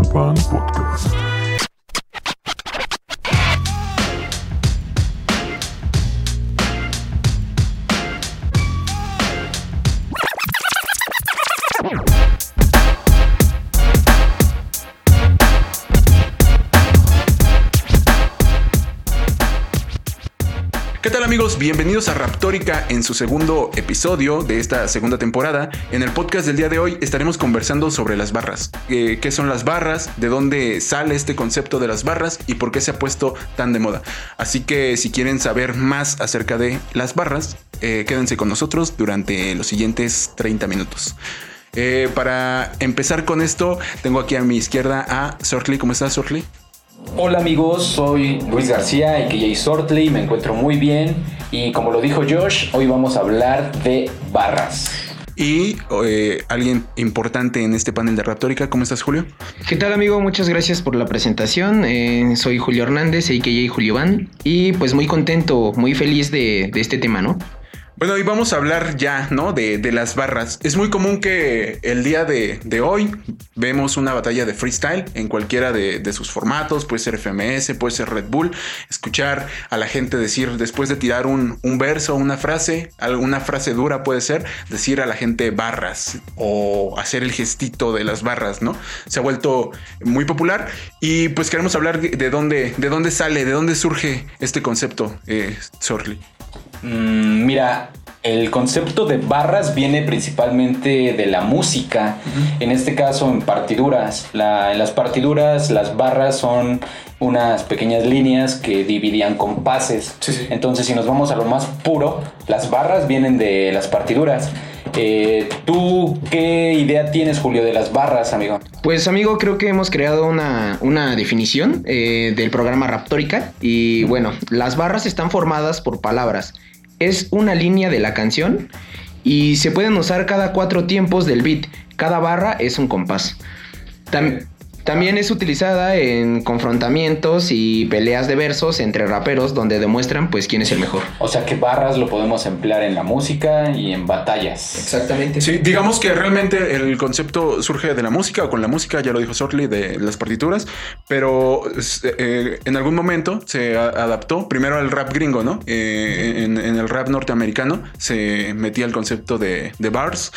Urban Podcast. Bienvenidos a Raptórica en su segundo episodio de esta segunda temporada. En el podcast del día de hoy estaremos conversando sobre las barras. Eh, ¿Qué son las barras? ¿De dónde sale este concepto de las barras? ¿Y por qué se ha puesto tan de moda? Así que si quieren saber más acerca de las barras, eh, quédense con nosotros durante los siguientes 30 minutos. Eh, para empezar con esto, tengo aquí a mi izquierda a Sortley. ¿Cómo estás, Sortley? Hola amigos, soy Luis García, a.k.a. Sortley, me encuentro muy bien y como lo dijo Josh, hoy vamos a hablar de barras. Y eh, alguien importante en este panel de Raptórica, ¿cómo estás Julio? ¿Qué tal amigo? Muchas gracias por la presentación. Eh, soy Julio Hernández, a.k.a. Julio Van, y pues muy contento, muy feliz de, de este tema, ¿no? Bueno, y vamos a hablar ya, ¿no? De, de las barras. Es muy común que el día de, de, hoy vemos una batalla de freestyle en cualquiera de, de, sus formatos, puede ser FMS, puede ser Red Bull, escuchar a la gente decir, después de tirar un, un verso, una frase, alguna frase dura puede ser, decir a la gente barras o hacer el gestito de las barras, ¿no? Se ha vuelto muy popular y pues queremos hablar de dónde, de dónde sale, de dónde surge este concepto, eh, Sorley. Mm, mira, el concepto de barras viene principalmente de la música, uh -huh. en este caso en partiduras. La, en las partiduras las barras son unas pequeñas líneas que dividían compases. Sí, sí. Entonces si nos vamos a lo más puro, las barras vienen de las partiduras. Eh, ¿Tú qué idea tienes, Julio, de las barras, amigo? Pues, amigo, creo que hemos creado una, una definición eh, del programa Raptórica. Y bueno, las barras están formadas por palabras. Es una línea de la canción y se pueden usar cada cuatro tiempos del beat. Cada barra es un compás. Tam también es utilizada en confrontamientos y peleas de versos entre raperos donde demuestran pues quién es el mejor. O sea que barras lo podemos emplear en la música y en batallas. Exactamente. Sí, digamos que realmente el concepto surge de la música o con la música, ya lo dijo Sortley, de las partituras, pero eh, en algún momento se adaptó primero al rap gringo, ¿no? Eh, en, en, el rap norteamericano se metía el concepto de, de bars,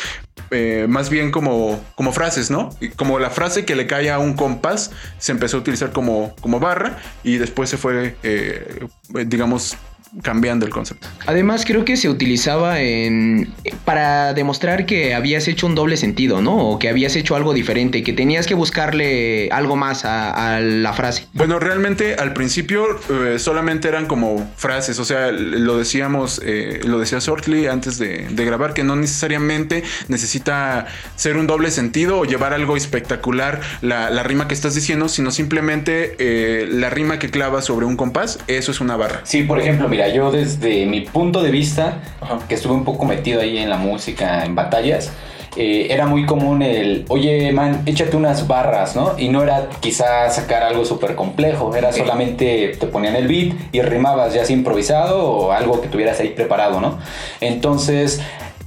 eh, más bien como, como frases, ¿no? Como la frase que le cae a un compás se empezó a utilizar como, como barra y después se fue, eh, digamos, cambiando el concepto. Además, creo que se utilizaba en para demostrar que habías hecho un doble sentido, ¿no? O que habías hecho algo diferente, que tenías que buscarle algo más a, a la frase. Bueno, realmente al principio eh, solamente eran como frases, o sea, lo decíamos, eh, lo decía Sortley antes de, de, grabar, que no necesariamente necesita ser un doble sentido o llevar algo espectacular la, la rima que estás diciendo, sino simplemente eh, la rima que clava sobre un compás, eso es una barra. Sí, por ejemplo, mira, yo desde mi punto de vista, Ajá. que estuve un poco metido ahí en la música, en batallas, eh, era muy común el, oye, man, échate unas barras, ¿no? Y no era quizá sacar algo súper complejo, era okay. solamente te ponían el beat y rimabas ya así improvisado o algo que tuvieras ahí preparado, ¿no? Entonces,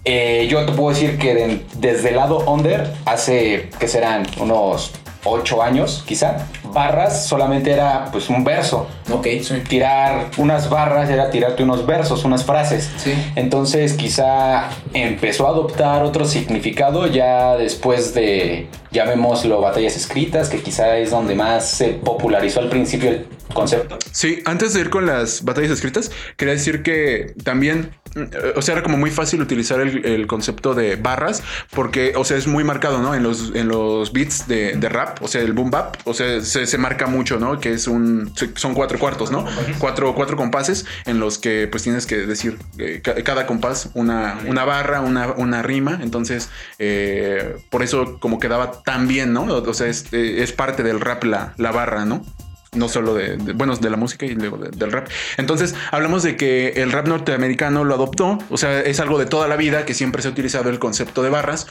eh, yo te puedo decir que de, desde el lado under, hace que serán unos 8 años, quizá, barras solamente era pues un verso. Ok, sí. Tirar unas barras era tirarte unos versos, unas frases. Sí. Entonces quizá empezó a adoptar otro significado ya después de, llamémoslo, batallas escritas, que quizá es donde más se popularizó al principio el concepto. Sí, antes de ir con las batallas escritas, quería decir que también o sea, era como muy fácil utilizar el, el, concepto de barras porque, o sea, es muy marcado, ¿no? En los, en los beats de, de rap, o sea, el boom bap, o sea, se, se, marca mucho, ¿no? Que es un, son cuatro cuartos, ¿no? Cuatro, cuatro compases en los que pues tienes que decir eh, cada compás una, una barra, una, una rima, entonces eh, por eso como quedaba tan bien, ¿no? O sea, es, es parte del rap la, la barra, ¿no? no solo de, de- bueno, de la música y luego de- del rap. Entonces, hablamos de que el rap norteamericano lo adoptó, o sea, es algo de toda la vida que siempre se ha utilizado el concepto de barras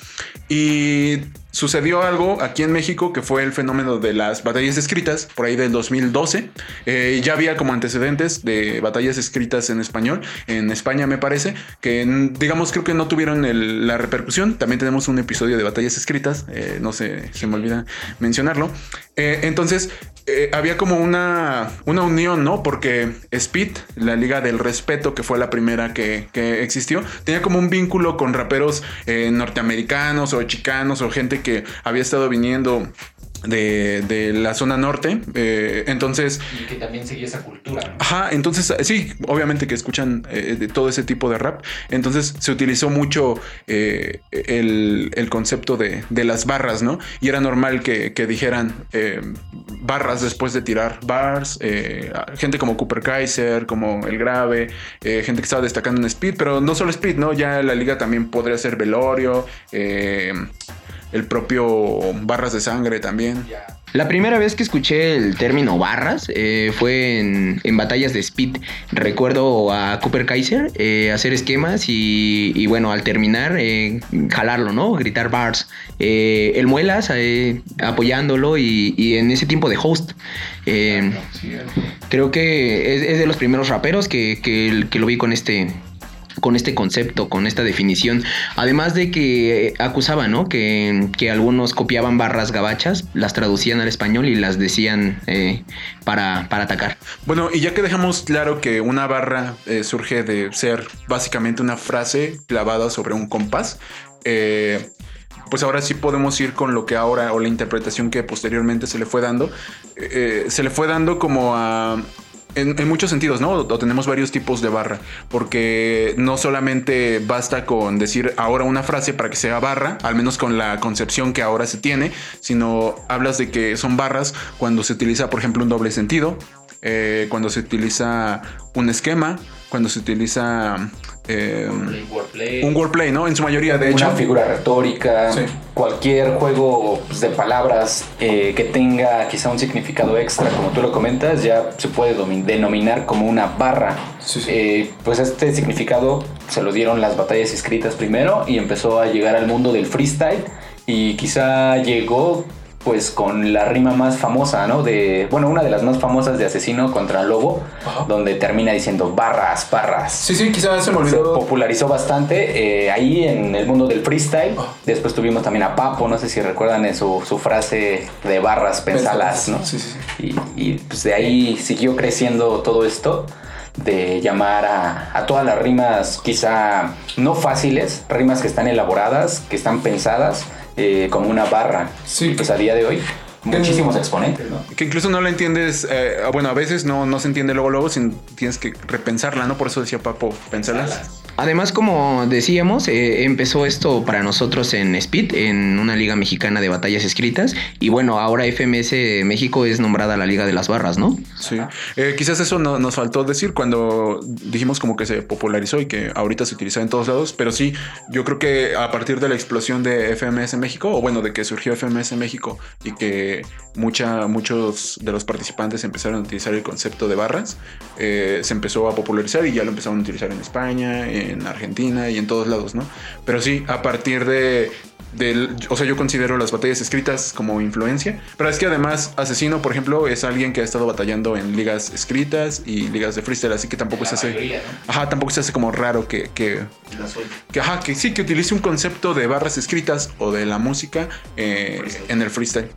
y sucedió algo aquí en México que fue el fenómeno de las batallas escritas por ahí del 2012. Eh, ya había como antecedentes de batallas escritas en español en España me parece que mm, digamos creo que no tuvieron la repercusión. También tenemos un episodio de batallas escritas, eh, no sé, se me olvida mencionarlo. Eh, entonces había como una, una unión, ¿no? Porque Speed, la Liga del Respeto, que fue la primera que, que existió, tenía como un vínculo con raperos norteamericanos o chicanos o gente había estado viniendo de, de la zona norte. Eh, entonces, Y que también seguía esa cultura. ¿no? Ajá, entonces sí, obviamente que escuchan eh, de todo ese tipo de rap. Entonces se utilizó mucho eh, el, el concepto de, de las barras, ¿no? Y era normal que, que dijeran eh, barras después de tirar bars. gente como Cooper Kaiser, como El Grave, gente que estaba destacando en Speed, pero no solo Speed, ¿no? Ya la liga también podría ser Velorio, el propio Barras de Sangre también. La primera vez que escuché el término barras eh, fue en, en batallas de speed. Recuerdo a Cooper Kaiser eh, hacer esquemas y, y bueno, al terminar, eh, jalarlo, ¿no? Gritar bars. Eh, el Muelas eh, apoyándolo y, y en ese tiempo de host. Eh, creo que es, es de los primeros raperos que, que- que lo vi con este con este concepto, con esta definición. Además de que eh, acusaba, ¿no? Que, que algunos copiaban barras gabachas, las traducían al español y las decían eh, para, para atacar. Bueno, y ya que dejamos claro que una barra eh, surge de ser básicamente una frase clavada sobre un compás, eh, pues ahora sí podemos ir con lo que ahora o la interpretación que posteriormente se le fue dando. Se le fue dando como a... En, muchos sentidos, ¿no? O tenemos varios tipos de barra, porque no solamente basta con decir ahora una frase para que sea barra, al menos con la concepción que ahora se tiene, sino hablas de que son barras cuando se utiliza, por ejemplo, un doble sentido, eh, cuando se utiliza un esquema, cuando se utiliza eh, Wordplay. un wordplay, ¿no? En su mayoría, de hecho. una figura retórica, Sí. cualquier juego pues, de palabras eh, que tenga quizá un significado extra, como tú lo comentas, ya se puede denominar como una barra. Sí, sí. Eh, pues este significado se lo dieron las batallas escritas primero y empezó a llegar al mundo del freestyle y quizá llegó pues con la rima más famosa, ¿no? De, bueno, una de las más famosas de Asesino contra Lobo, Ajá. donde termina diciendo barras, barras Sí, sí, quizás se me se olvidó. popularizó bastante eh, ahí en el mundo del freestyle. Ah. Después tuvimos también a Papo, no sé si recuerdan en su, su frase de barras pensalas, ¿no? Sí, sí, sí. Y, y, pues de ahí siguió creciendo todo esto de llamar a, a todas las rimas quizá no fáciles, rimas que están elaboradas, que están pensadas eh, como una barra. Sí. Pues a día de hoy muchísimos exponentes, ¿no? Que incluso no la entiendes, eh, bueno, a veces no, no se entiende luego, luego, sin, tienes que repensarla, ¿no? Por eso decía Papo, pensarlas. Además, como decíamos, eh, empezó esto para nosotros en Speed, en una liga mexicana de batallas escritas. Y bueno, ahora FMS México es nombrada la Liga de las Barras, ¿no? Sí. Eh, quizás eso no- nos faltó decir cuando dijimos como que se popularizó y que ahorita se utiliza en todos lados, pero sí, yo creo que a partir de la explosión de FMS México, o bueno, de que surgió FMS México y que mucha, muchos de los participantes empezaron a utilizar el concepto de barras, eh, se empezó a popularizar y ya lo empezaron a utilizar en España, en Argentina y en todos lados, ¿no? Pero sí, a partir de... del- o sea, yo considero las batallas escritas como influencia, pero es que además Asesino, por ejemplo, es alguien que ha estado batallando en ligas escritas y ligas de freestyle, así que tampoco se hace... Ajá, tampoco se hace como raro que, que, que, ajá, que sí, que utilice un concepto de barras escritas o de la música eh, en el freestyle.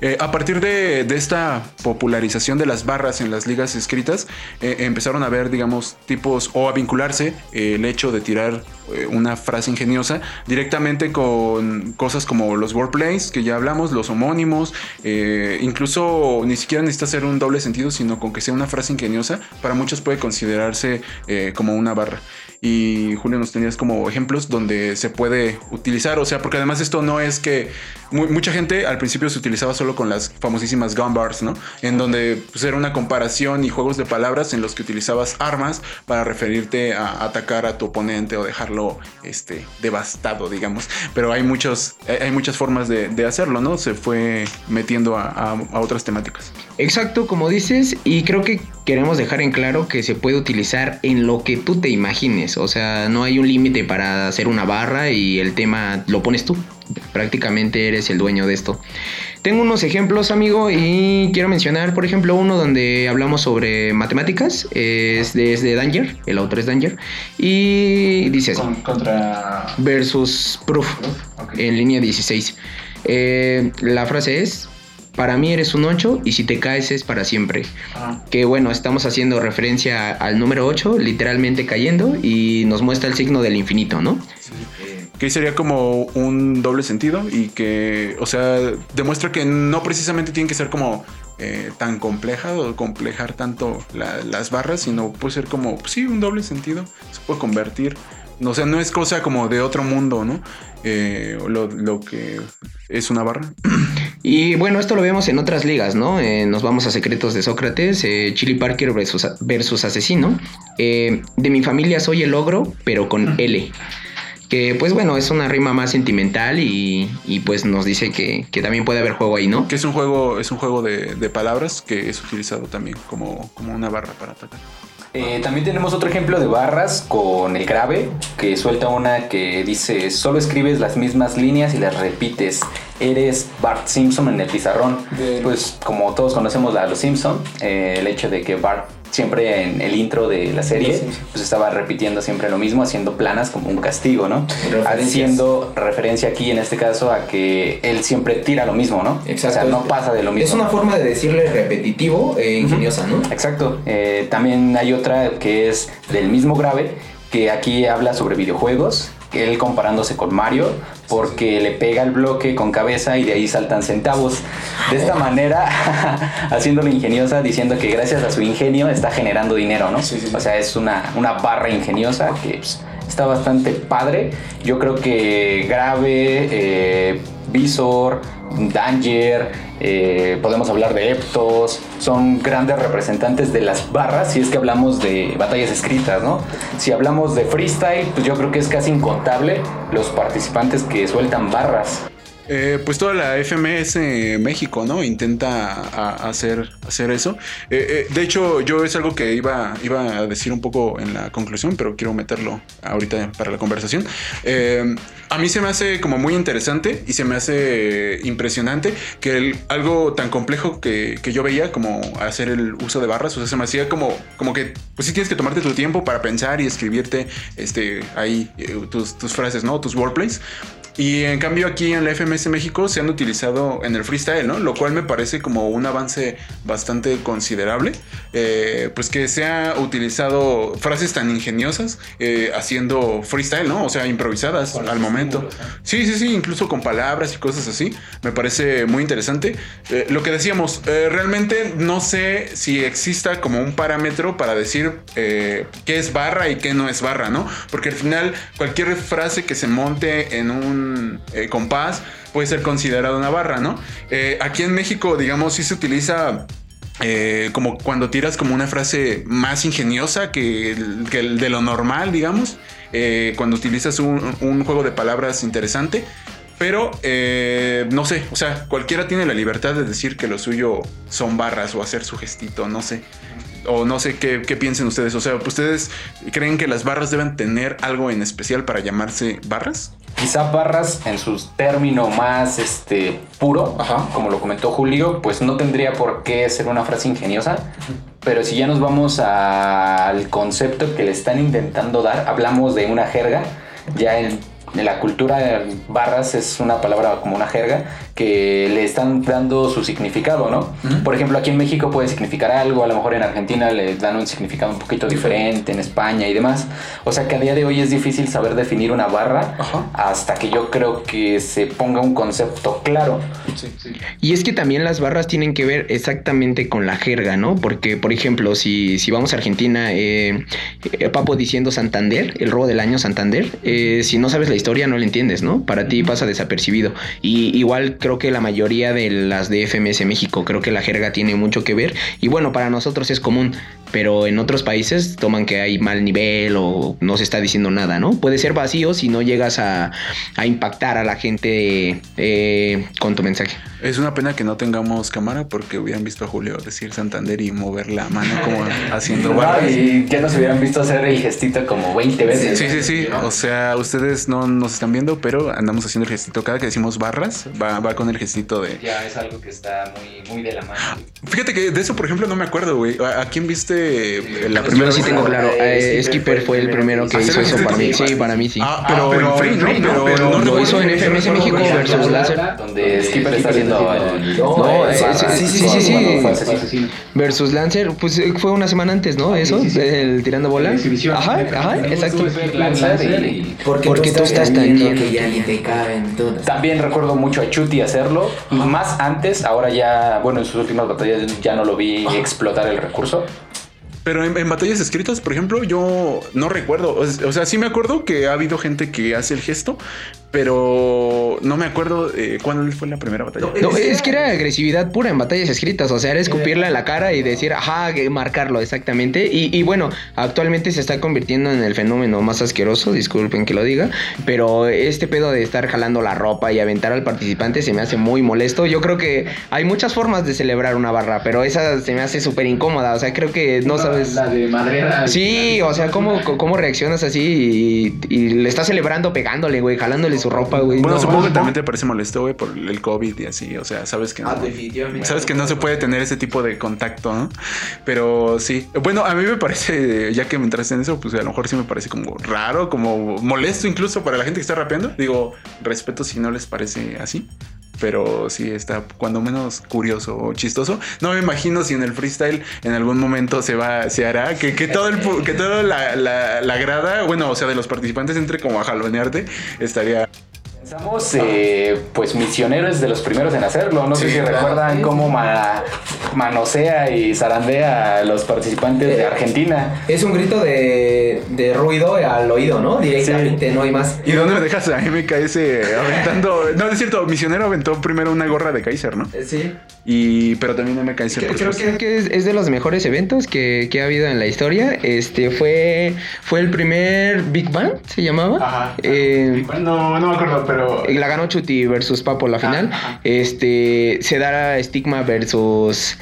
Eh, a partir de, de esta popularización de las barras en las ligas escritas, eh, empezaron a ver, digamos, tipos o a vincularse el hecho de tirar una frase ingeniosa directamente con cosas como los wordplays que ya hablamos, los homónimos, eh, incluso ni siquiera necesita ser un doble sentido, sino con que sea una frase ingeniosa, para muchos puede considerarse eh, como una barra. Y Julio nos tenías como ejemplos donde se puede utilizar, o sea, porque además esto no es que mu- mucha gente al principio se utilizaba solo con las famosísimas gun bars, ¿no? En donde pues, era una comparación y juegos de palabras en los que utilizabas armas para referirte a atacar a tu oponente o dejarlo este, devastado, digamos. Pero hay, muchos, hay muchas formas de, hacerlo, ¿no? Se fue metiendo a- a otras temáticas. Exacto, como dices, y creo que queremos dejar en claro que se puede utilizar en lo que tú te imagines. O sea, no hay un límite para hacer una barra y el tema lo pones tú. Prácticamente eres el dueño de esto. Tengo unos ejemplos, amigo, y quiero mencionar, por ejemplo, uno donde hablamos sobre matemáticas. Es de, es de Danger, el autor es Danger. Y dice así. Con- contra. versus proof Ok. en línea 16. Eh, la frase es, para mí eres un 8 y si te caes es para siempre. Ajá. Que bueno, estamos haciendo referencia al número 8, literalmente cayendo, y nos muestra el signo del infinito, ¿no? Que sería como un doble sentido y que, o sea, demuestra que no precisamente tienen que ser como eh, tan compleja o complejar tanto la- las barras, sino puede ser como, pues sí, un doble sentido, se puede convertir. O sea, no es cosa como de otro mundo, ¿no? Eh, lo, lo que es una barra. Y bueno, esto lo vemos en otras ligas, ¿no? Eh, nos vamos a Secretos de Sócrates, eh, Chili Parker versus, versus Asesino. Eh, de mi familia soy el ogro, pero con L. Que pues bueno, es una rima más sentimental y, y, pues nos dice que, que también puede haber juego ahí, ¿no? Que es un juego, es un juego de, de palabras que es utilizado también como, como una barra para atacar. Eh, también tenemos otro ejemplo de barras con el grave, que suelta una que dice, solo escribes las mismas líneas y las repites. Eres Bart Simpson en el pizarrón. Pues como todos conocemos a los Simpson, eh, el hecho de que Bart siempre en el intro de la serie, pues estaba repitiendo siempre lo mismo, haciendo planas como un castigo, ¿no? Referencias. Haciendo referencia aquí en este caso a que él siempre tira lo mismo, ¿no? Exacto. O sea, no pasa de lo mismo. Es una forma de decirle repetitivo e ingeniosa, ¿no? Exacto. Eh, también hay otra que es del mismo grave, que aquí habla sobre videojuegos, él comparándose con Mario, porque le pega el bloque con cabeza y de ahí saltan centavos. De esta manera, haciéndolo ingeniosa, diciendo que gracias a su ingenio está generando dinero, ¿no? Sí, sí, sí. O sea, es una, una barra ingeniosa que pues, está bastante padre. Yo creo que grave, eh, Visor, Danger, eh, podemos hablar de Eptos, son grandes representantes de las barras si es que hablamos de batallas escritas, ¿no? Si hablamos de freestyle, pues yo creo que es casi incontable los participantes que sueltan barras. Eh, pues toda la FMS México, ¿no? Intenta hacer, hacer eso. Eh, eh, de hecho, yo es algo que iba, iba a decir un poco en la conclusión, pero quiero meterlo ahorita para la conversación. A mí se me hace como muy interesante y se me hace impresionante que algo tan complejo que, que yo veía como hacer el uso de barras, o sea, se me hacía como, como que, pues sí tienes que tomarte tu tiempo para pensar y escribirte este, ahí tus, tus frases, ¿no? Tus wordplays. Y en cambio aquí en la FMS México se han utilizado en el freestyle, ¿no? Lo cual me parece como un avance bastante considerable. Eh, pues que se ha utilizado frases tan ingeniosas eh, haciendo freestyle, ¿no? O sea, improvisadas al momento. Sí, sí, sí, incluso con palabras y cosas así. Me parece muy interesante. Eh, lo que decíamos, eh, realmente no sé si exista como un parámetro para decir eh, qué es barra y qué no es barra, ¿no? Porque al final cualquier frase que se monte en un eh, compás puede ser considerada una barra, ¿no? Eh, aquí en México, digamos, sí se utiliza eh, como cuando tiras como una frase más ingeniosa que el, que de lo normal, digamos, cuando utilizas un, juego de palabras interesante. Pero no sé, o sea, cualquiera tiene la libertad de decir que lo suyo son barras o hacer su gestito, no sé. O no sé qué, qué piensen ustedes. O sea, ¿ustedes creen que las barras deben tener algo en especial para llamarse barras? Quizá barras en su término más este, puro, Ajá. como lo comentó Julio, pues no tendría por qué ser una frase ingeniosa. Pero si ya nos vamos al concepto que le están intentando dar, hablamos de una jerga. Ya en, en la cultura barras es una palabra como una jerga que le están dando su significado, ¿no? Por ejemplo, aquí en México puede significar algo, a lo mejor en Argentina le dan un significado un poquito diferente, en España y demás. O sea que a día de hoy es difícil saber definir una barra hasta que yo creo que se ponga un concepto claro. Sí, sí. Y es que también las barras tienen que ver exactamente con la jerga, ¿no? Porque, por ejemplo, si, si vamos a Argentina, eh, eh, Papo diciendo Santander, el robo del año Santander, eh, si no sabes la historia historia no la entiendes, ¿no? Para ti pasa desapercibido. Y igual creo que la mayoría de las de FMS México, creo que la jerga tiene mucho que ver. Y bueno, para nosotros es común, pero en otros países toman que hay mal nivel o no se está diciendo nada, ¿no? Puede ser vacío si no llegas a, a impactar a la gente eh, con tu mensaje. Es una pena que no tengamos cámara porque hubieran visto a Julio decir Santander y mover la mano como haciendo barras. Y ya nos hubieran visto hacer el gestito como 20 veces. Sí, sí, sí. O sea, ustedes no nos están viendo, pero andamos haciendo el gestito. Cada que decimos barras, va, va con el gestito de. Ya es algo que está muy, muy de la mano. Fíjate que de eso, por ejemplo, no me acuerdo, güey. ¿A, a quién viste la Yo primera sí tengo claro. Eh, eh, Skipper fue el primero que ¿Ah, hizo eso para mí. Sí, para mí sí. Ah, pero, en Free, ¿no? Pero, pero no lo hizo en FMS México versus Láser. Donde Skipper está haciendo. No, eh, sí, sí, sí. Versus Lancer, pues eh, fue una semana antes, ¿no? Eso, el tirando bola. Ajá, ajá, exacto. Y- Porque, Porque tú estás tan lleno lleno que ya que- ni te caben todas. También recuerdo mucho a Chuti hacerlo. Más antes, ahora ya, bueno, en sus últimas batallas ya no lo vi explotar el recurso. Pero en, batallas escritas, por ejemplo, yo no recuerdo. O, o sea, sí me acuerdo que ha habido gente que hace el gesto, pero no me acuerdo eh, cuándo fue la primera batalla. No, es que era agresividad pura en batallas escritas, o sea, era escupirla en la cara y decir, ajá, marcarlo exactamente. Y, y bueno, actualmente se está convirtiendo en el fenómeno más asqueroso, disculpen que lo diga, pero este pedo de estar jalando la ropa y aventar al participante se me hace muy molesto. Yo creo que hay muchas formas de celebrar una barra, pero esa se me hace súper incómoda, o sea, creo que no sabes... La de madera. Sí, o sea, ¿cómo, cómo reaccionas así y, y le estás celebrando pegándole, güey, jalándole su ropa, güey? Bueno, No. supongo que también te parece molesto, güey, por el COVID y así. O sea, sabes que no. Ah, definitivamente. Sabes que no se puede tener ese tipo de contacto, ¿no? Pero sí. Bueno, a mí me parece, ya que me entraste en eso, pues a lo mejor sí me parece como raro, como molesto incluso para la gente que está rapeando. Digo, respeto si no les parece así. Pero sí está cuando menos curioso o chistoso. No me imagino si en el freestyle en algún momento se va, se hará que, que todo el que toda la, la grada, bueno, o sea, de los participantes entre como a jalonearte, estaría Pensamos, eh, pues, misioneros de los primeros en hacerlo. No sé Sí, si claro. recuerdan cómo ma- manosea y zarandea a los participantes de Argentina. Es un grito de, de ruido al oído, ¿no? Directamente, no hay más. ¿Y dónde me dejas a MKS aventando? No, es cierto, Misionero aventó primero una gorra de Kaiser, ¿no? Eh, Sí. Y, pero también MKS. Creo, creo supuesto. que, es, es de los mejores eventos que, que ha habido en la historia. Este fue, fue el primer Big Bang, se llamaba. Ajá. Eh, No, no me acuerdo, pero. La ganó Chuti versus Papo la final. ajá. Este se dará Stigma versus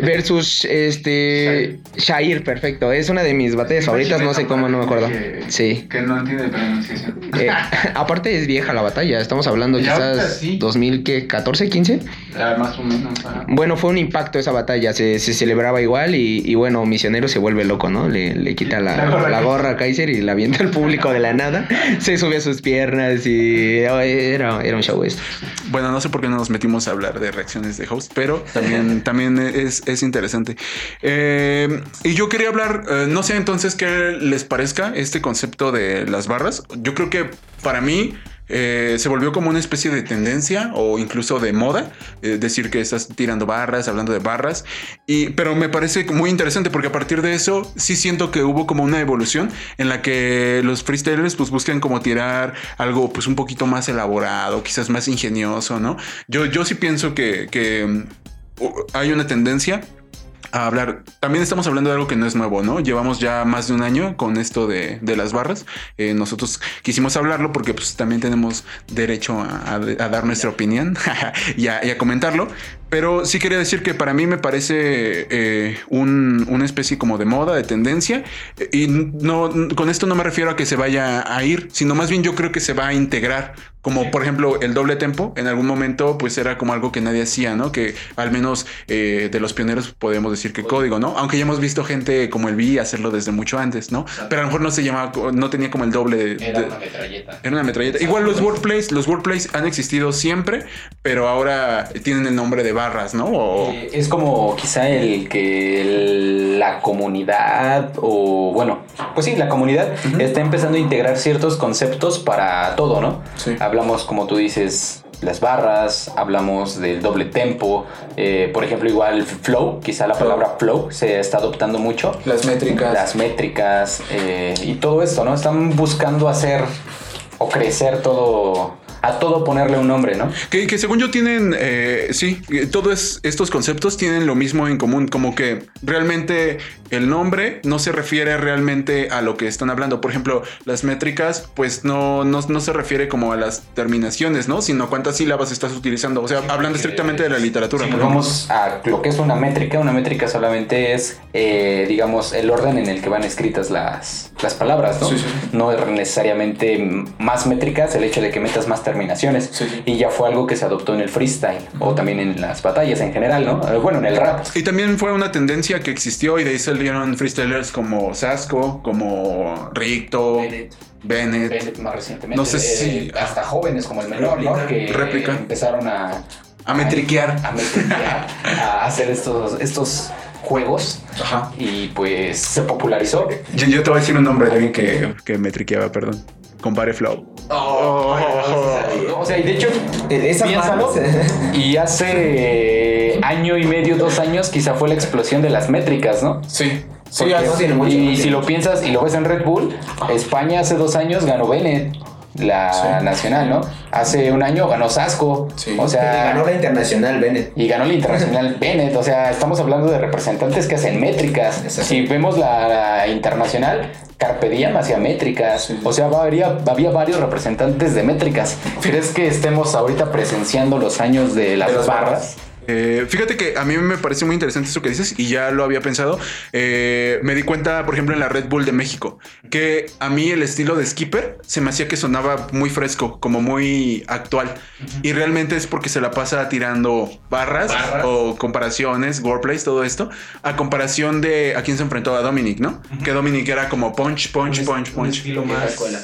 versus este Shair, perfecto. Es una de mis batallas favoritas, no sé cómo, no me acuerdo. Que- Sí. Que no entiende pronunciación. Eh, aparte es vieja la batalla, estamos hablando Ya quizás sí. 2014, 15. Ah, más o menos. ajá. Bueno, fue un impacto esa batalla, se, se celebraba igual y, y bueno, Misionero se vuelve loco, ¿no? Le, le quita la, La gorra la a gorra a Kaiser y la avienta al público de la nada, se sube a sus piernas y oh, era, era un show esto. Bueno, no sé por qué no nos metimos a hablar de reacciones de host, pero también, también es, es interesante. Eh, y yo quería hablar, eh, no sé entonces qué les parezca este concepto de las barras. Yo creo que para mí eh, se volvió como una especie de tendencia o incluso de moda, eh, decir que estás tirando barras, hablando de barras, y, pero me parece muy interesante porque a partir de eso sí siento que hubo como una evolución en la que los freestylers pues buscan como tirar algo pues un poquito más elaborado, quizás más ingenioso, ¿no? Yo, yo sí pienso que, mm, hay una tendencia a hablar. También estamos hablando de algo que no es nuevo, ¿no? Llevamos ya más de un año con esto de, de las barras. Eh, nosotros quisimos hablarlo porque pues también tenemos derecho a, a- a dar nuestra opinión y, a, y a comentarlo. Pero sí quería decir que para mí me parece eh, un- una especie como de moda, de tendencia. Y no, con esto no me refiero a que se vaya a ir, sino más bien yo creo que se va a integrar. Como por ejemplo el doble tempo, en algún momento pues era como algo que nadie hacía, ¿no? Que al menos eh, de los pioneros podemos decir que código, ¿no? Aunque ya hemos visto gente como el B hacerlo desde mucho antes, ¿no? Pero a lo mejor no se llamaba, no tenía como el doble de... de- metralleta. era una metralleta. Igual los wordplays, los wordplays han existido siempre, pero ahora tienen el nombre de barras, ¿no? O- Eh, Es como quizá el que el- la comunidad o bueno, pues sí, la comunidad está empezando a integrar ciertos conceptos para todo, ¿no? Sí. Hablamos, como tú dices, las barras, hablamos del doble tempo, eh, por ejemplo, igual flow, quizá la palabra flow se está adoptando mucho. Las métricas. Las métricas eh, y todo esto, ¿no? Están buscando hacer o crecer todo, a todo ponerle un nombre, ¿no? Que, que según yo tienen, eh, sí, eh, todos estos conceptos tienen lo mismo en común, como que realmente el nombre no se refiere realmente a lo que están hablando. Por ejemplo, las métricas, pues no, no, no se refiere como a las terminaciones, ¿no? Sino cuántas sílabas estás utilizando. O sea, hablando estrictamente de la literatura. Si ejemplo. vamos a lo que es una métrica, una métrica solamente es, eh, digamos, el orden en el que van escritas las, las palabras, ¿no? Sí, sí. No es necesariamente más métricas el hecho de que metas más terminaciones. Sí, sí. Y ya fue algo que se adoptó en el freestyle o también en las batallas en general, ¿no? Eh, Bueno, en el rap. Y también fue una tendencia que existió y de ahí salieron freestylers como Sasco, como Ricto, Bennett. Bennett más recientemente. No sé eh, si- hasta jóvenes como el menor, ¿no? Que Réplica. empezaron a... A metriquear. A metriquear, a hacer estos, estos juegos. Ajá. Y pues se popularizó. Yo, yo te voy a decir un nombre de alguien que, que me triqueaba, perdón. Compare Flow. O sea, y de hecho, Eh, Esas piénsalo. Y hace año y medio, dos años, quizá fue la explosión de las métricas, ¿no? Sí. Porque- mucho, y tiene si lo piensas y lo ves en Red Bull, España hace dos años ganó Bennett, la nacional, ¿no? Hace un año ganó Sasco. Sí. O Y sea, ganó la internacional Bennett. y ganó la internacional Bennett. O sea, estamos hablando de representantes que hacen métricas. Si vemos la, la internacional, Carpe Diem hacía métricas. O sea, había, había varios representantes de métricas. ¿Crees que estemos ahorita presenciando los años de las, De las barras? barras. Eh, fíjate que a mí me parece muy interesante eso que dices y ya lo había pensado. Eh, me di cuenta, por ejemplo, en la Red Bull de México, que a mí el estilo de Skipper se me hacía que sonaba muy fresco, como muy actual. Y realmente es porque se la pasa tirando barras, Barras. o comparaciones, wordplays, todo esto, a comparación de a quién se enfrentó a Dominic, ¿no? Que Dominic era como punch, punch, punch, punch. estilo Vieja escuela.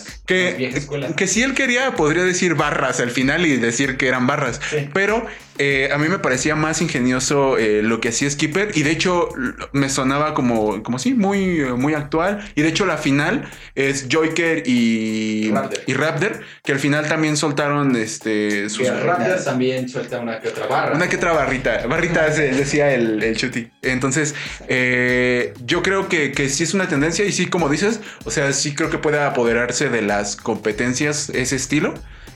Que, si él quería, podría decir barras al final y decir que eran barras. Pero eh, a mí me parecía más ingenioso eh, lo que hacía Skipper. Y de hecho, me sonaba como, como sí, muy, muy actual. Y de hecho, la final es Joyker y Raptor. y Raptor, que al final también soltaron este, sus. también suelta una que otra barra. Una que otra barrita. Barrita decía el, el Chuti. Entonces, eh, yo creo que, que sí es una tendencia y sí, como dices, o sea, sí creo que puede apoderarse de las competencias ese estilo.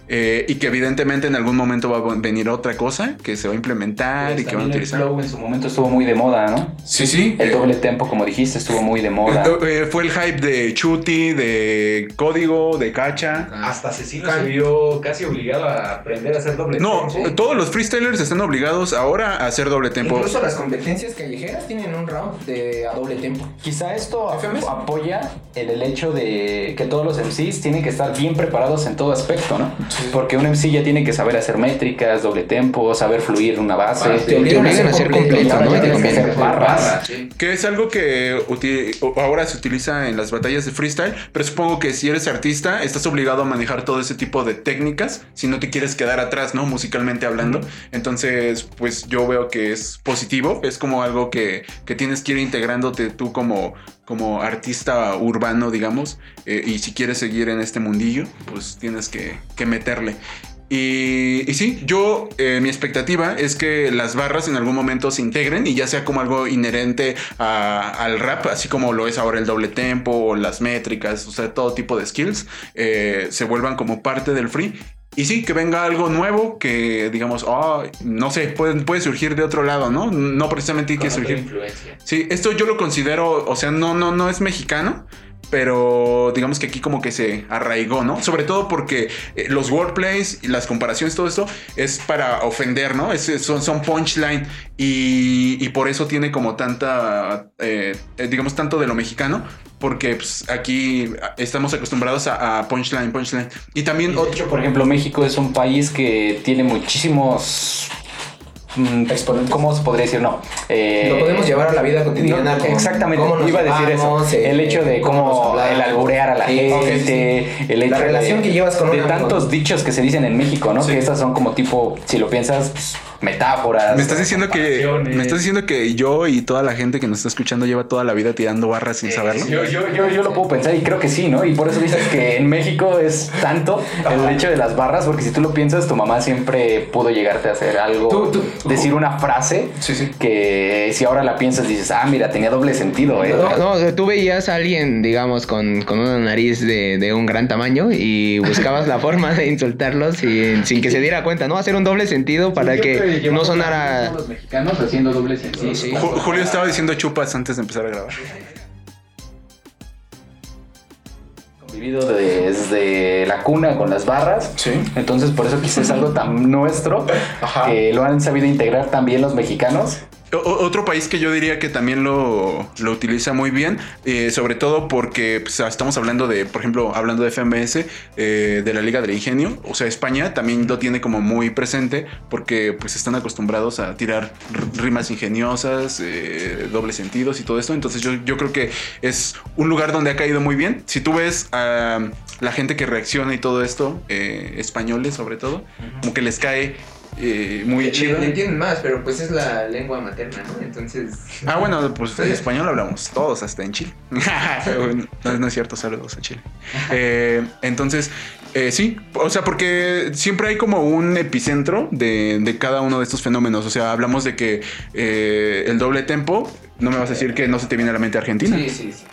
Eh, y que evidentemente en algún momento va a venir otra cosa que se va a implementar y que van a También el utilizar. flow en su momento estuvo muy de moda, ¿no? Sí, sí. El eh, doble tempo, como dijiste, estuvo muy de moda. eh, fue el hype de Chuti, de Código, de Cacha. Hasta Cecilio se vio casi obligado a aprender a hacer doble No, tempo. todos los freestylers están obligados ahora a hacer doble tempo. Incluso las competencias callejeras tienen un round de a doble tempo. Quizá esto FMS. apoya en el hecho de que todos los MCs tienen que estar bien preparados en todo aspecto, ¿no? Porque un MC ya tiene que saber hacer métricas, doble tempo, saber fluir una base. Ah, Te obligan a ser completo, Ahora ¿no? Te conviene. hacer barras. Que es algo que ahora se utiliza en las batallas de freestyle, pero supongo que si eres artista estás obligado a manejar todo ese tipo de técnicas si no te quieres quedar atrás, ¿no? Musicalmente hablando. Entonces, pues yo veo que es positivo, es como algo que, que tienes que ir integrándote tú como, como artista urbano, digamos, eh, y si quieres seguir en este mundillo, pues tienes que, meterle. Y, y sí, yo, eh, mi expectativa es que las barras en algún momento se integren y ya sea como algo inherente al rap, así como lo es ahora el doble tempo las métricas, o sea, todo tipo de skills, eh, se vuelvan como parte del free. Y sí, que venga algo nuevo que digamos, "Ah, no sé, puede, puede surgir de otro lado, ¿no? No precisamente hay que surgir. influencia. Sí, esto yo lo considero, o sea, no, no, no es mexicano, pero digamos que aquí como que se arraigó, ¿no? Sobre todo porque eh, los wordplays y las comparaciones, todo esto es para ofender, ¿no? Es- son, son punchline y, y por eso tiene como tanta, eh, eh, digamos, tanto de lo mexicano. Porque pues, aquí estamos acostumbrados a, a punchline, punchline. Y también De otro... hecho, por ejemplo, México es un país que tiene muchísimos. Mm. ¿Cómo se podría decir? No. eh, Lo podemos llevar a la vida cotidiana. no, con exactamente, cómo nos iba a decir eso. eh, el hecho de cómo el alburear a la Sí, gente, sí, sí. el hecho La relación de, que llevas con de tantos dichos que se dicen en México, ¿no? Sí. Que estas son como tipo, si lo piensas, pues, metáforas. Me estás diciendo que me estás diciendo que yo y toda la gente que nos está escuchando lleva toda la vida tirando barras sin saberlo. Yo, yo, yo, yo lo puedo pensar y creo que sí, ¿no? Y por eso dices que en México es tanto el hecho de las barras, porque si tú lo piensas, tu mamá siempre pudo llegarte a hacer algo, Tú- tú- decir una frase Sí, sí. que si ahora la piensas dices, ah, mira, tenía doble sentido, ¿eh? No, no, tú veías a alguien, digamos, con, con una nariz de, de un gran tamaño y buscabas la forma de insultarlo sin, sin que se diera cuenta, ¿no? Hacer un doble sentido para que no sonara... Los mexicanos haciendo doble sentido. Sí, sí. Ju- Julio estaba diciendo chupas antes de empezar a grabar. Vivido desde la cuna con las barras. Sí. Entonces, por eso quizás es algo tan nuestro Ajá. que lo han sabido integrar también los mexicanos. Otro país que yo diría que también lo, lo utiliza muy bien, eh, sobre todo porque pues, estamos hablando de, por ejemplo, hablando de FMS, eh, de la Liga del Ingenio, o sea, España también lo tiene como muy presente porque pues están acostumbrados a tirar rimas ingeniosas, eh, dobles sentidos y todo esto, entonces yo, yo creo que es un lugar donde ha caído muy bien. Si tú ves a la gente que reacciona y todo esto, eh, españoles sobre todo, como que les cae eh, muy chido. le entienden más, pero pues es la lengua materna, ¿no? Entonces. Ah, bueno, pues en español hablamos todos, hasta en Chile. no, no es cierto, saludos a Chile. Eh, entonces, eh, sí, o sea, porque siempre hay como un epicentro de, de cada uno de estos fenómenos. O sea, hablamos de que eh, el doble tempo, no me vas a decir que no se te viene a la mente Argentina. Sí, sí, sí.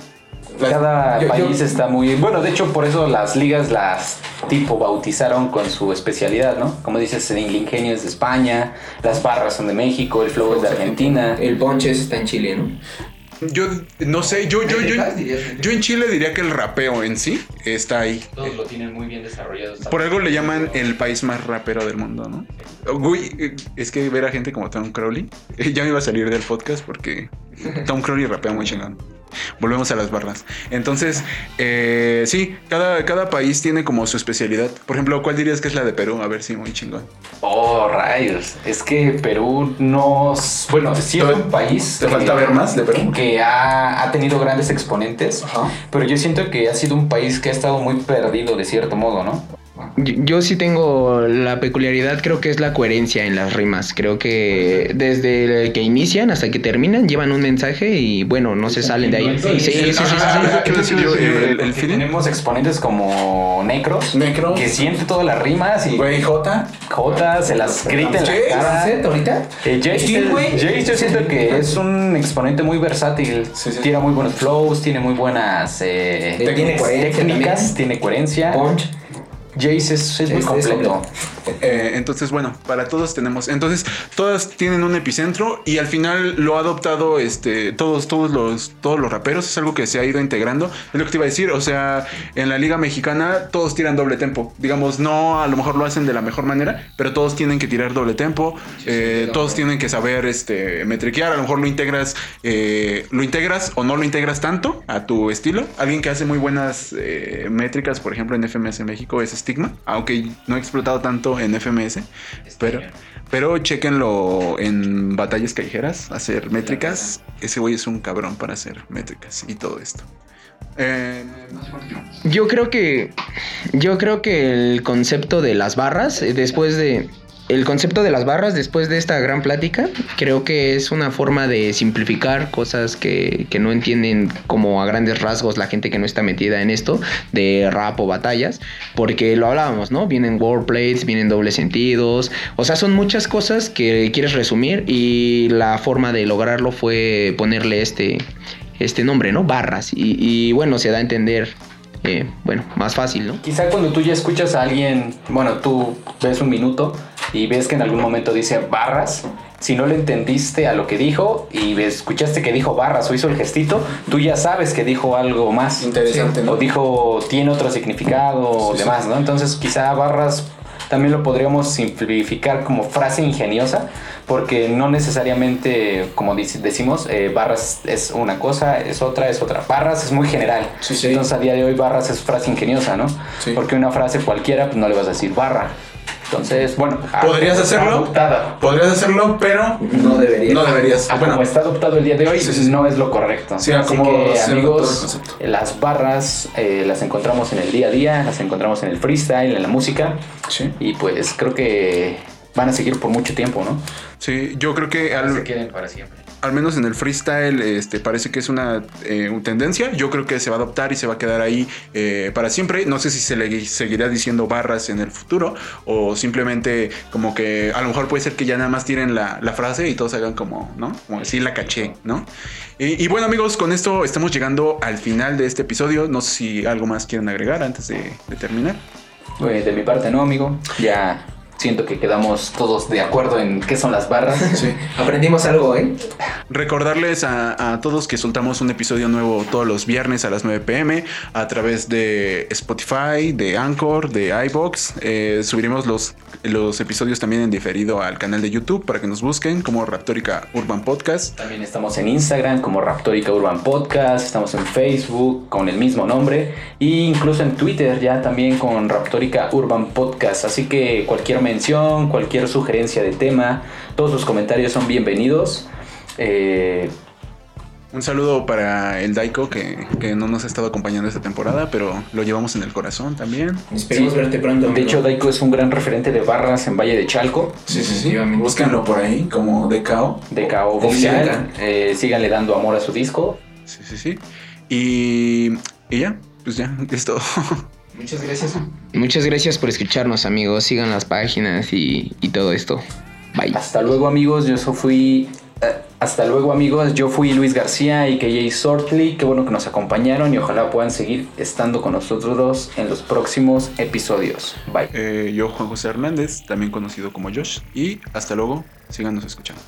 Cada Yo- yo- país está muy... Bueno, de hecho, por eso las ligas las tipo bautizaron con su especialidad, ¿no? Como dices, el ingenio es de España, las barras son de México, el flow es de Argentina. El ponche ese está en Chile, ¿no? Yo no sé, yo, yo, yo, yo en Chile diría que el rapeo en sí está ahí. Todos lo tienen muy bien desarrollado. Por algo le llaman el país más rapero del mundo, ¿no? Güey, eh, es que ver a gente como Tom Crowley, ya me iba a salir del podcast porque Tom Crowley rapea muy chingón. Volvemos a las barras. Entonces, eh, sí, cada, cada país tiene como su especialidad. Por ejemplo, ¿cuál dirías que es la de Perú? A ver si muy chingón. Oh, rayos. Es que Perú no... Bueno, sí es ¿Te- un país... te falta ver más de Perú? Que ha, ha tenido grandes exponentes, pero yo siento que ha sido un país que ha estado muy perdido de cierto modo, ¿no? Yo, yo sí tengo la peculiaridad, creo que es la coherencia en las rimas. Creo que desde que inician hasta que terminan llevan un mensaje y bueno, no se salen de ahí. Sí, sí, sí. Tenemos exponentes como Necros, Necros. que siente todas las rimas y Güey, J. J se las grita en la ¿Qué? cara. ¿Set ahorita? Eh, Jace, Sí, güey. Jace yo siento que es un exponente muy versátil. Tiene muy buenos flows, tiene muy buenas eh, técnicas, tiene coherencia. Punch. Jace es, es muy Es- es completo. Eh, entonces, bueno, para todos tenemos. Entonces, todas tienen un epicentro y al final lo ha adoptado este, todos, todos los, todos los raperos. Es algo que se ha ido integrando. Es lo que te iba a decir. O sea, en la liga mexicana todos tiran doble tempo. Digamos, no a lo mejor lo hacen de la mejor manera, pero todos tienen que tirar doble tempo. Eh, todos tienen que saber este, metriquear. A lo mejor lo integras, eh, lo integras o no lo integras tanto a tu estilo. Alguien que hace muy buenas eh, métricas, por ejemplo, en FMS en México es Stigma, aunque no he explotado tanto en FMS, pero, pero chequenlo en batallas callejeras, hacer métricas. Ese güey es un cabrón para hacer métricas y todo esto. Eh, Yo creo que yo creo que el concepto de las barras eh, después de el concepto de las barras después de esta gran plática creo que es una forma de simplificar cosas que, que no entienden como a grandes rasgos la gente que no está metida en esto de rap o batallas porque lo hablábamos no vienen wordplays vienen dobles sentidos o sea son muchas cosas que quieres resumir y la forma de lograrlo fue ponerle este este nombre, ¿no? Barras. Y, y, bueno, se da a entender, eh, bueno, más fácil, ¿no? Quizá cuando tú ya escuchas a alguien, bueno, tú ves un minuto y ves que en algún momento dice barras, si no le entendiste a lo que dijo y escuchaste que dijo barras o hizo el gestito, tú ya sabes que dijo algo más. Interesante, ¿no? O dijo, tiene otro significado o Sí, demás, ¿no? Entonces quizá barras también lo podríamos simplificar como frase ingeniosa, porque no necesariamente, como decimos, eh, barras es una cosa, es otra, es otra. Barras es muy general. Sí, sí. Entonces a día de hoy barras es frase ingeniosa, ¿no? Sí. Porque una frase cualquiera pues, no le vas a decir barra. Entonces, bueno. ¿Podrías hacerlo? Adoptada. Podrías hacerlo, pero No debería. no deberías. A Bueno, como está adoptado el día de hoy, Sí, sí, sí. no es lo correcto. Así como que, amigos, las barras eh, las encontramos en el día a día, las encontramos en el freestyle, en la música. sí. Y pues creo que van a seguir por mucho tiempo, ¿no? Sí, yo creo que al, Se queden para siempre. Al menos en el freestyle este, parece que es una eh, un tendencia. Yo creo que se va a adoptar y se va a quedar ahí eh, para siempre. No sé si se le seguirá diciendo barras en el futuro o simplemente como que a lo mejor puede ser que ya nada más tiren la, la frase y todos hagan como, ¿no? Como decir la caché, ¿no? Y, bueno amigos, con esto estamos llegando al final de este episodio. No sé si algo más quieren agregar antes de, de terminar. Pues de mi parte, no, amigo. Ya siento que quedamos todos de acuerdo en qué son las barras. Aprendimos algo, ¿eh? Recordarles a, a todos que soltamos un episodio nuevo todos los viernes a las 9 pm a través de Spotify, de Anchor, de iBox. Eh, subiremos los, los episodios también en diferido al canal de YouTube para que nos busquen como Raptórica Urban Podcast. También estamos en Instagram como Raptórica Urban Podcast, estamos en Facebook con el mismo nombre e incluso en Twitter ya también con Raptórica Urban Podcast. Así que cualquier mención, cualquier sugerencia de tema, todos los comentarios son bienvenidos. Eh, Un saludo para el Daiko que, que no nos ha estado acompañando esta temporada, pero lo llevamos en el corazón también. Esperemos Sí. verte pronto. de hecho, Daiko es un gran referente de barras en Valle de Chalco. Sí, sí, Efectivamente. Búscanlo por ahí como DKO. de KO Del oficial. Eh, síganle dando amor a su disco. Sí, sí, sí. Y, y ya, pues ya, es todo. Muchas gracias. Muchas gracias por escucharnos, amigos. Sigan las páginas y, y todo esto. Bye. Hasta luego amigos, yo fui... eh, hasta luego amigos, yo fui Luis García y KJ Sortley. Qué bueno que nos acompañaron y ojalá puedan seguir estando con nosotros en los próximos episodios. Bye. Eh, yo, Juan José Hernández, también conocido como Josh. Y hasta luego, síganos escuchando.